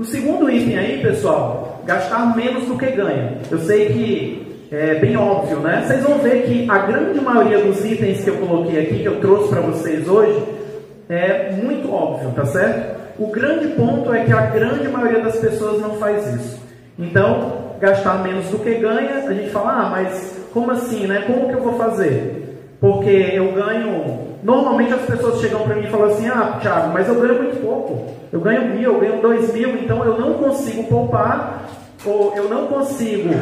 O segundo item aí, pessoal, gastar menos do que ganha. Eu sei que é bem óbvio, né? Vocês vão ver que a grande maioria dos itens que eu coloquei aqui, que eu trouxe para vocês hoje, é muito óbvio, tá certo? O grande ponto é que a grande maioria das pessoas não faz isso. Então, gastar menos do que ganha, a gente fala, ah, mas como assim, né? Como que eu vou fazer? Porque eu ganho. Normalmente as pessoas chegam para mim e falam assim: ah, Thiago, mas eu ganho muito pouco. Eu ganho mil, eu ganho dois mil, então eu não consigo poupar, ou eu não consigo.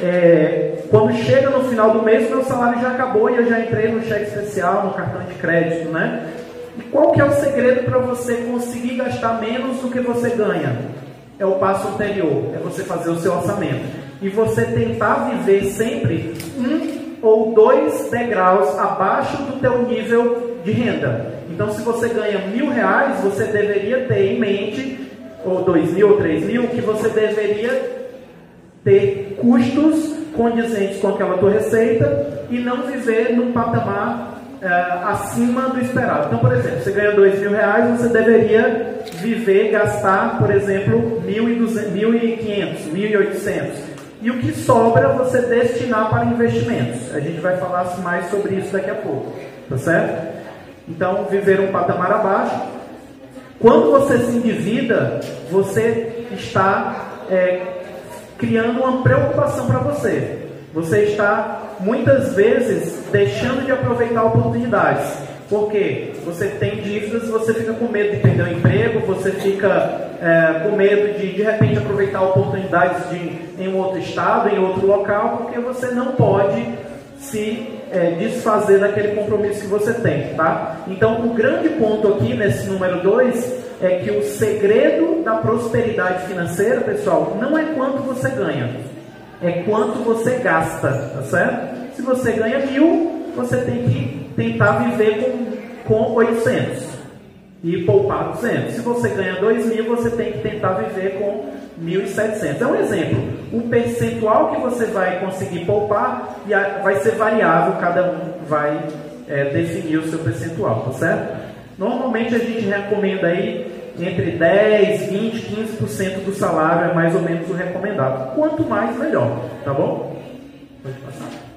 É, quando chega no final do mês, meu salário já acabou e eu já entrei no cheque especial, no cartão de crédito, né? E qual que é o segredo para você conseguir gastar menos do que você ganha? É o passo anterior, é você fazer o seu orçamento. E você tentar viver sempre um ou dois degraus abaixo do teu nível de renda. Então, se você ganha mil reais, você deveria ter em mente, ou dois mil ou três mil, que você deveria ter custos condizentes com aquela tua receita e não viver num patamar uh, acima do esperado. Então, por exemplo, você ganha dois mil reais, você deveria viver, gastar, por exemplo, mil e quinhentos, mil e oitocentos. E o que sobra você destinar para investimentos. A gente vai falar mais sobre isso daqui a pouco, tá certo? Então, viver um patamar abaixo. Quando você se endivida, você está é, criando uma preocupação para você. Você está muitas vezes deixando de aproveitar oportunidades. Porque você tem você fica com medo de perder o emprego, você fica é, com medo de de repente aproveitar oportunidades de, em um outro estado, em outro local, porque você não pode se é, desfazer daquele compromisso que você tem, tá? Então, o grande ponto aqui nesse número 2 é que o segredo da prosperidade financeira, pessoal, não é quanto você ganha, é quanto você gasta, tá certo? Se você ganha mil, você tem que tentar viver com, com 800 e poupar 200. Se você ganha 2 mil, você tem que tentar viver com 1.700. É um exemplo. O percentual que você vai conseguir poupar vai ser variável, cada um vai é, definir o seu percentual, tá certo? Normalmente a gente recomenda aí entre 10, 20, 15% do salário é mais ou menos o recomendado. Quanto mais, melhor, tá bom? Pode passar.